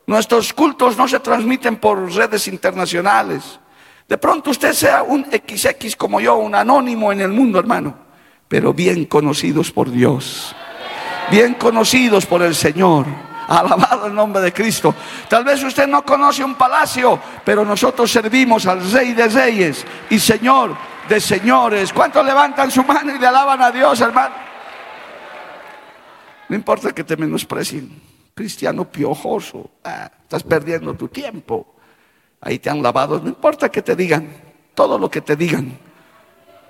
Nuestros cultos no se transmiten por redes internacionales. De pronto usted sea un XX como yo, un anónimo en el mundo, hermano, pero bien conocidos por Dios, bien conocidos por el Señor. Alabado el nombre de Cristo. Tal vez usted no conoce un palacio, pero nosotros servimos al Rey de Reyes y Señor de Señores. ¿Cuántos levantan su mano y le alaban a Dios, hermano? No importa que te menosprecien, cristiano piojoso, ah, estás perdiendo tu tiempo. Ahí te han lavado, no importa que te digan, todo lo que te digan.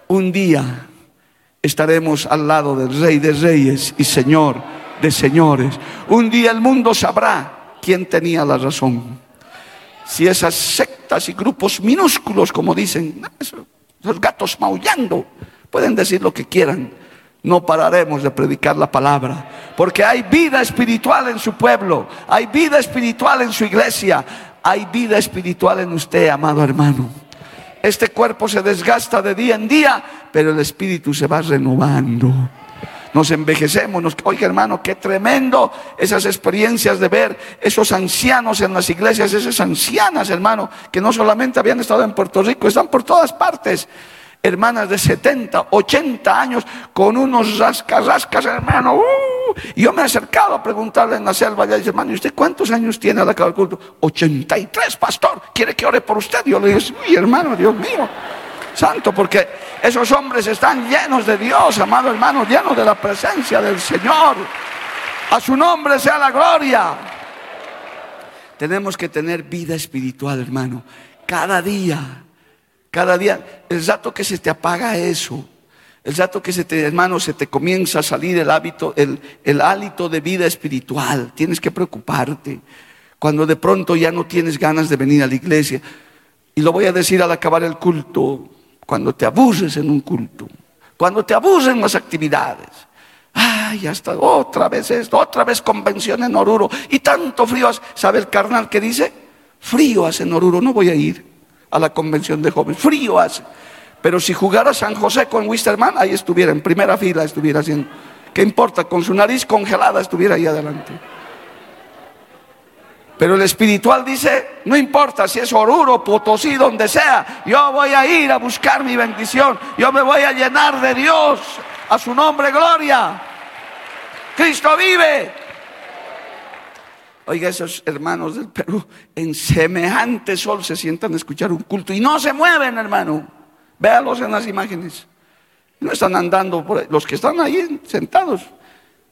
Un día estaremos al lado del Rey de Reyes y Señor de señores. Un día el mundo sabrá quién tenía la razón. Si esas sectas y grupos minúsculos, como dicen, los gatos maullando, pueden decir lo que quieran, no pararemos de predicar la palabra, porque hay vida espiritual en su pueblo, hay vida espiritual en su iglesia, hay vida espiritual en usted, amado hermano. Este cuerpo se desgasta de día en día, pero el espíritu se va renovando nos envejecemos. Nos, oiga hermano, qué tremendo esas experiencias de ver esos ancianos en las iglesias, esas ancianas hermano, que no solamente habían estado en Puerto Rico, están por todas partes. Hermanas de 70, 80 años con unos rascas, rascas, hermano. Uh, y yo me he acercado a preguntarle en la selva, ya dice, hermano, ¿y usted cuántos años tiene al acabar el culto? 83, pastor. ¿Quiere que ore por usted? Yo le dije, uy, hermano, Dios mío santo, porque esos hombres están llenos de Dios, amado hermano, llenos de la presencia del Señor. A su nombre sea la gloria. Tenemos que tener vida espiritual, hermano. Cada día, cada día, el rato que se te apaga eso, el rato que se te, hermano, se te comienza a salir el hábito, el, el hálito de vida espiritual, tienes que preocuparte. Cuando de pronto ya no tienes ganas de venir a la iglesia, y lo voy a decir al acabar el culto, cuando te abuses en un culto, cuando te abusen las actividades. Ay, hasta otra vez esto, otra vez convención en Oruro. Y tanto frío hace. ¿Sabe el carnal que dice? Frío hace en Oruro, no voy a ir a la convención de jóvenes. Frío hace. Pero si jugara San José con Wisterman, ahí estuviera, en primera fila estuviera haciendo. ¿Qué importa? Con su nariz congelada estuviera ahí adelante. Pero el espiritual dice, no importa si es Oruro, Potosí, donde sea, yo voy a ir a buscar mi bendición, yo me voy a llenar de Dios, a su nombre gloria. Cristo vive. Oiga, esos hermanos del Perú en semejante sol se sientan a escuchar un culto y no se mueven, hermano. Véalos en las imágenes. No están andando por ahí. Los que están ahí sentados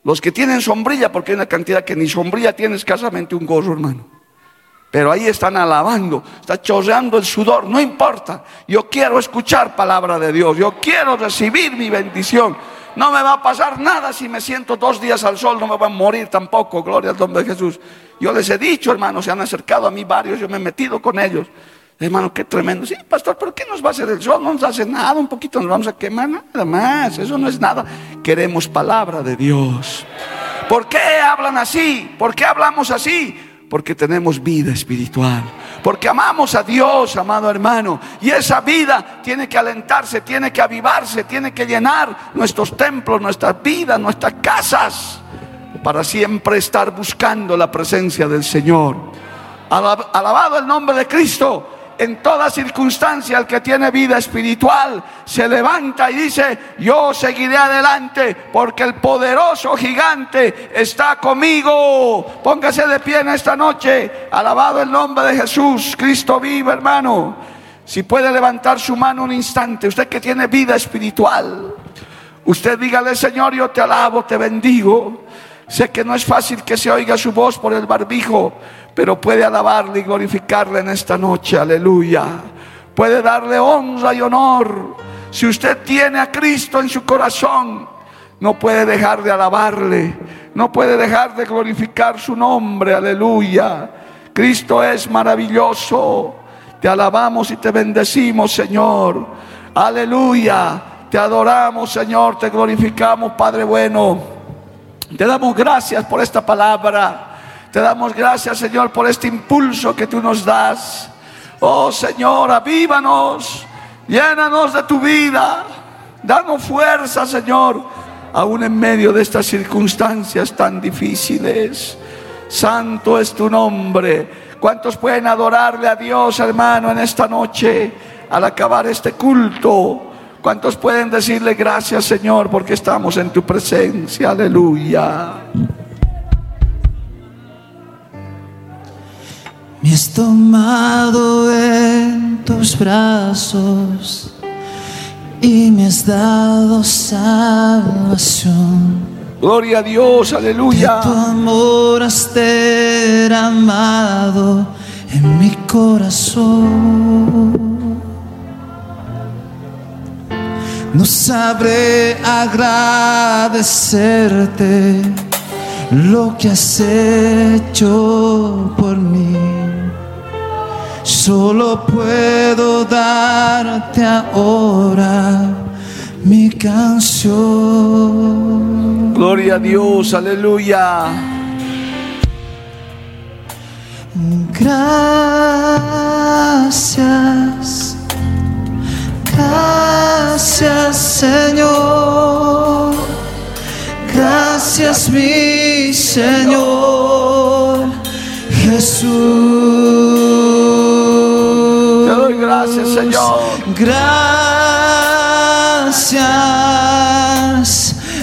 los que tienen sombrilla, porque hay una cantidad que ni sombrilla tiene escasamente un gorro, hermano. Pero ahí están alabando, está chorreando el sudor, no importa. Yo quiero escuchar palabra de Dios, yo quiero recibir mi bendición. No me va a pasar nada si me siento dos días al sol, no me va a morir tampoco, gloria al nombre de Jesús. Yo les he dicho, hermano, se han acercado a mí varios, yo me he metido con ellos. Hermano, qué tremendo. Sí, pastor, ¿pero qué nos va a hacer el sol? No nos hace nada, un poquito nos vamos a quemar, nada más. Eso no es nada. Queremos palabra de Dios. ¿Por qué hablan así? ¿Por qué hablamos así? Porque tenemos vida espiritual. Porque amamos a Dios, amado hermano. Y esa vida tiene que alentarse, tiene que avivarse, tiene que llenar nuestros templos, nuestras vidas, nuestras casas. Para siempre estar buscando la presencia del Señor. Alabado el nombre de Cristo en toda circunstancia el que tiene vida espiritual se levanta y dice, yo seguiré adelante porque el poderoso gigante está conmigo. Póngase de pie en esta noche, alabado el nombre de Jesús, Cristo vive hermano. Si puede levantar su mano un instante, usted que tiene vida espiritual, usted dígale, Señor, yo te alabo, te bendigo. Sé que no es fácil que se oiga su voz por el barbijo pero puede alabarle y glorificarle en esta noche, aleluya. Puede darle honra y honor. Si usted tiene a Cristo en su corazón, no puede dejar de alabarle, no puede dejar de glorificar su nombre, aleluya. Cristo es maravilloso. Te alabamos y te bendecimos, Señor. Aleluya. Te adoramos, Señor. Te glorificamos, Padre bueno. Te damos gracias por esta palabra. Te damos gracias, Señor, por este impulso que tú nos das. Oh, Señor, avívanos. Llénanos de tu vida. Danos fuerza, Señor, aún en medio de estas circunstancias tan difíciles. Santo es tu nombre. ¿Cuántos pueden adorarle a Dios, hermano, en esta noche al acabar este culto? ¿Cuántos pueden decirle gracias, Señor, porque estamos en tu presencia? Aleluya. Me has tomado en tus brazos y me has dado salvación. Gloria a Dios, aleluya. Tu amor has derramado en mi corazón. No sabré agradecerte lo que has hecho por mí. Solo puedo darte ahora mi canción. Gloria a Dios, aleluya. Gracias, gracias Señor, gracias mi Señor. Jesús. Te doy gracias, Señor. Gracias,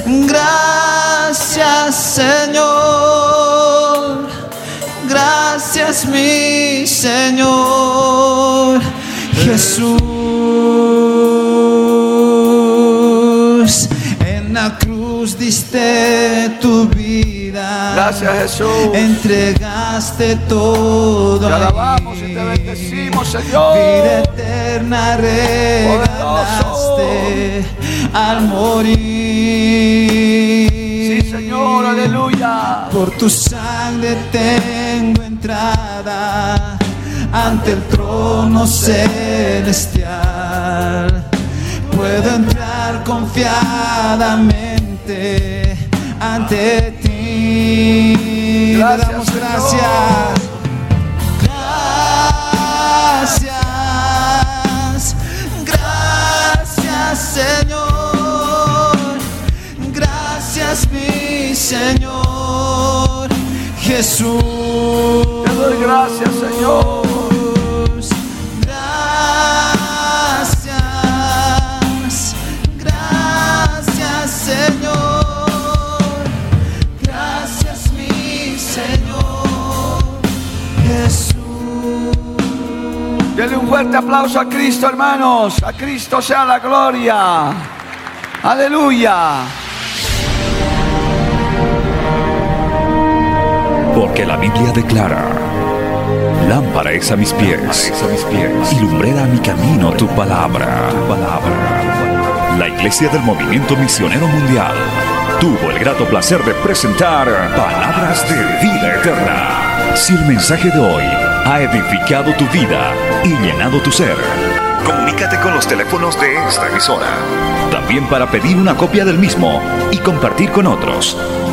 gracias Señor, gracias mi Señor Jesús. En la cruz diste tu vida. Gracias, Jesús. Entregaste todo. Te alabamos y te bendecimos, Señor. Vida eterna regalaste al morir. Sí, Señor, aleluya. Por tu sangre tengo entrada ante el trono celestial. Puedo entrar confiadamente ante ti. Le Gracias, damos Señor. gracias. Gracias, gracias Señor, gracias mi Señor Jesús. Gracias, Señor. Gracias, gracias Señor, gracias mi Señor Jesús. Denle un fuerte aplauso a Cristo, hermanos. A Cristo sea la gloria. Aleluya. Porque la Biblia declara, lámpara es a mis pies, a mis y lumbrera a mi camino tu palabra, tu palabra. La Iglesia del Movimiento Misionero Mundial tuvo el grato placer de presentar Palabras de Vida Eterna. Si el mensaje de hoy ha edificado tu vida y llenado tu ser, comunícate con los teléfonos de esta emisora. También para pedir una copia del mismo y compartir con otros.